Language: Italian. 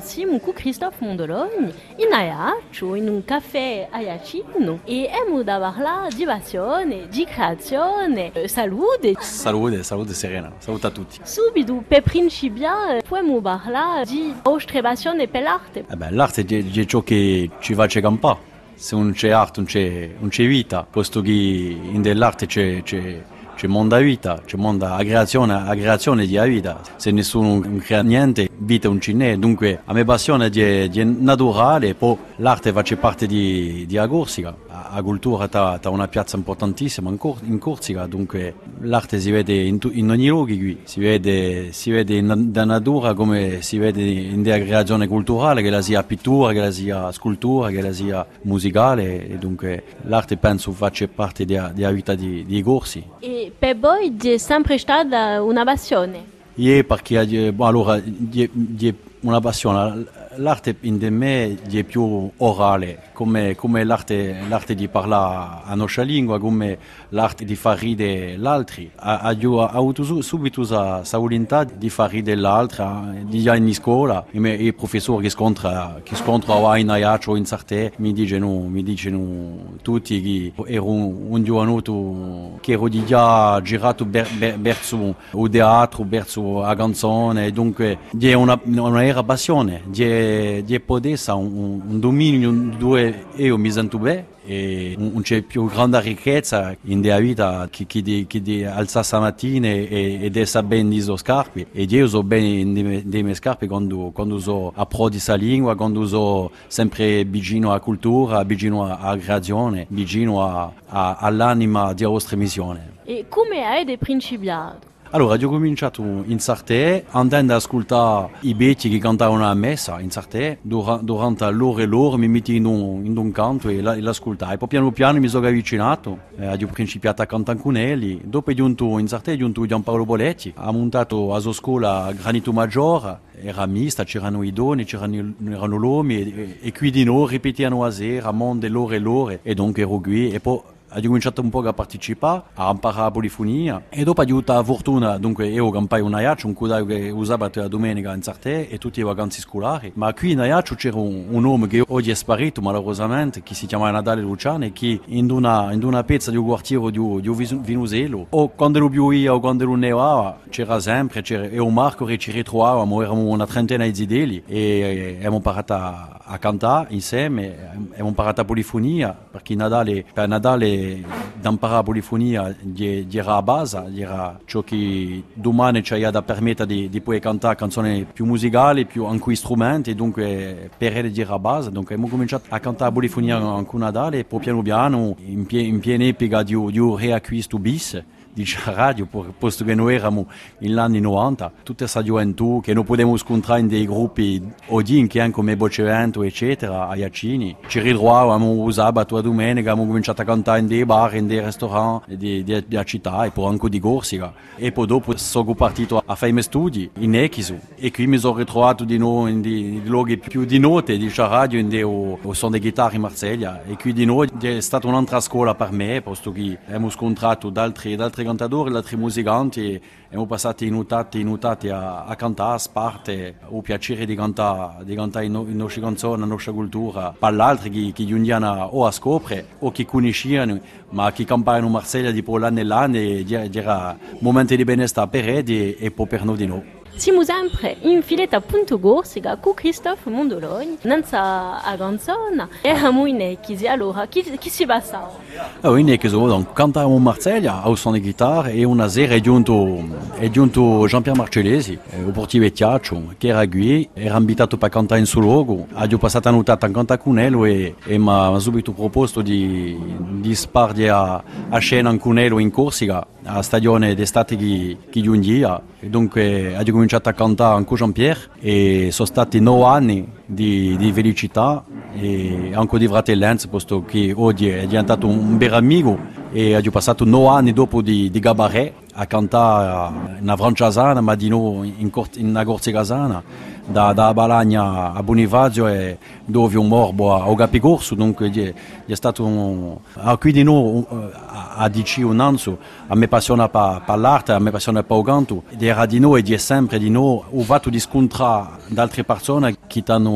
Siamo con Christophe Mondoloni in Ayaccio, in un e da parlare di passione, di creazione, salute. Salute, salute serena, salute a tutti. Subito, principiare, possiamo parlare di vostra passione per l'arte. Eh beh, l'arte è, è ciò che ci face campare. Se non c'è arte non c'è, non c'è vita, posto che in dell'arte c'è, c'è c'è mondo a vita, c'è mondo a creazione, a creazione di vita. Se nessuno crea niente, vita non c'è, dunque la mia passione è, è naturale, poi l'arte fa parte di, di Corsica, la cultura ha una piazza importantissima in, Cor- in Corsica, dunque l'arte si vede in, tu- in ogni luogo qui, si vede, si vede da natura come si vede in della creazione culturale, che la sia pittura, che la sia scultura, che la sia musicale, e dunque l'arte penso faccia parte della vita di, di Corsi. E per voi è sempre stata una passione? Sì, perché allora, è una passione. L'arte in me è più orale, come, come l'arte, l'arte, di parlare a nostra lingua, come l'arte di far ridere l'altro. Ho avuto subito questa volontà di far ridere l'altro, andare in scuola, e i professori che scontrano che scontra in Aiaccio o in Sarte mi dicono, tutti che ero un, un giovanotto che ero già girato il teatro, verso la canzone, dunque è, è potessa, un, un dominio dove io mi sento bene e non c'è più grande ricchezza in della vita che, che, di, che di alzarsi la mattina e, ed essere ben di scarpe e io so bene delle mie scarpe quando, quando so approdi questa lingua, quando so sempre vicino alla cultura, vicino alla creazione, vicino a, a, all'anima della vostra missione. E come avete principiato? Allora, ho cominciato in Sarte andando ad ascoltare i betti che cantavano a messa in Sarte, durante l'ora e l'ora mi metto in un, in un canto e l'ascoltai. E poi piano piano mi sono avvicinato, eh, ho principiato a cantare con elli. Dopo è giunto in Sarte, è giunto Gianpaolo Boletti, ha montato a sua scuola Granito Maggiore, era mista, c'erano i doni, c'erano erano l'uomo e, e, qui di noi ripetevano a sera, a mondo l'ora e l'ora e dunque ero qui e poi ho cominciato un po' a partecipare, a imparare la polifonia e dopo ho avuto la fortuna, dunque io campai un aiaccio, un cudaio che usava la domenica in Sarte e tutte le vacanze scolari, ma qui in aiaccio c'era un, un uomo che oggi è sparito malauradamente, che si chiama Natale Luciano e che in una, in una pezza di un quartiere di, di Vinuselo, o quando lo pioveva o quando lo nevava, c'era sempre, c'era, un Marco che ci ritrovavamo, eravamo una trentina di zideli e abbiamo imparato a, a cantare insieme, abbiamo imparato la polifonia, perché Natale, per Natale d'imparare la polifonia era la base, era ciò che domani ci ha da di, di poter cantare canzoni più musicali, più anche strumenti, dunque per era la base. Dunque abbiamo cominciato a cantare la polifonia anche Natale e poi piano piano, in, pie, in piena epica di, di un riacquisto bis, dice radio, posto che noi eravamo negli anni 90, tutta questa gioventù che non potevamo scontrare in dei gruppi odin che anche come Bocevento, eccetera, a Iacini. Ci ritrovavamo sabato a domenica, abbiamo cominciato a cantare in dei bar, in dei ristoranti di città e poi anche di Corsica. E poi dopo sono partito a fare i miei studi in Echisu e qui mi sono ritrovato di nuovo in dei luoghi più di notte di radio, in dei, o, o sono chitarre in Marseglia. E qui di nuovo è stata un'altra scuola per me, posto che abbiamo scontrato da altri, altri cantatori, altri musicanti e abbiamo passato in notati, in notati a, a cantare, a sparte, ho piacere di cantare, di cantare in nostre canzoni, la nostra cultura, per l'altro che, che giungiano o a scoprire o che conosciano, ma che campavano in Marsiglia di l'anno e l'anno era momenti di benessere per e, e poi per noi di noi. Siamo sempre in filetta punto Corsica con Christophe Mondoloni, nanza a canzone, e siamo in Echisi, allora chi, si passa? Oh, in Echisi, donc, a suono di chitarra, e una sera è giunto, Jean-Pierre Marcellesi, il portiere Tiaccio, che era qui, era invitato per cantare in suo luogo, ha passato una notte a cantare con lui e, e mi ha subito proposto di, di spargere a, a scena con lui in Corsica, a stagione d'estate che, giungia, e dunque ha cominciato a cantare Jean-Pierre e sono stati di, di felicità e anche di fratellanza, posto che oggi è diventato un vero amico e ha passato nove anni dopo di, di Gabaret a cantare in Franciasana, ma di nuovo in, in una da, da Balagna a Bonifacio e dove un morbo a Ogapicorso, dunque è, è stato un, a qui di nuovo a dici un anno, a me passiona per, per l'arte, a me passiona per il canto, era di noi e di sempre di noi, ho fatto di scontrare altre persone che hanno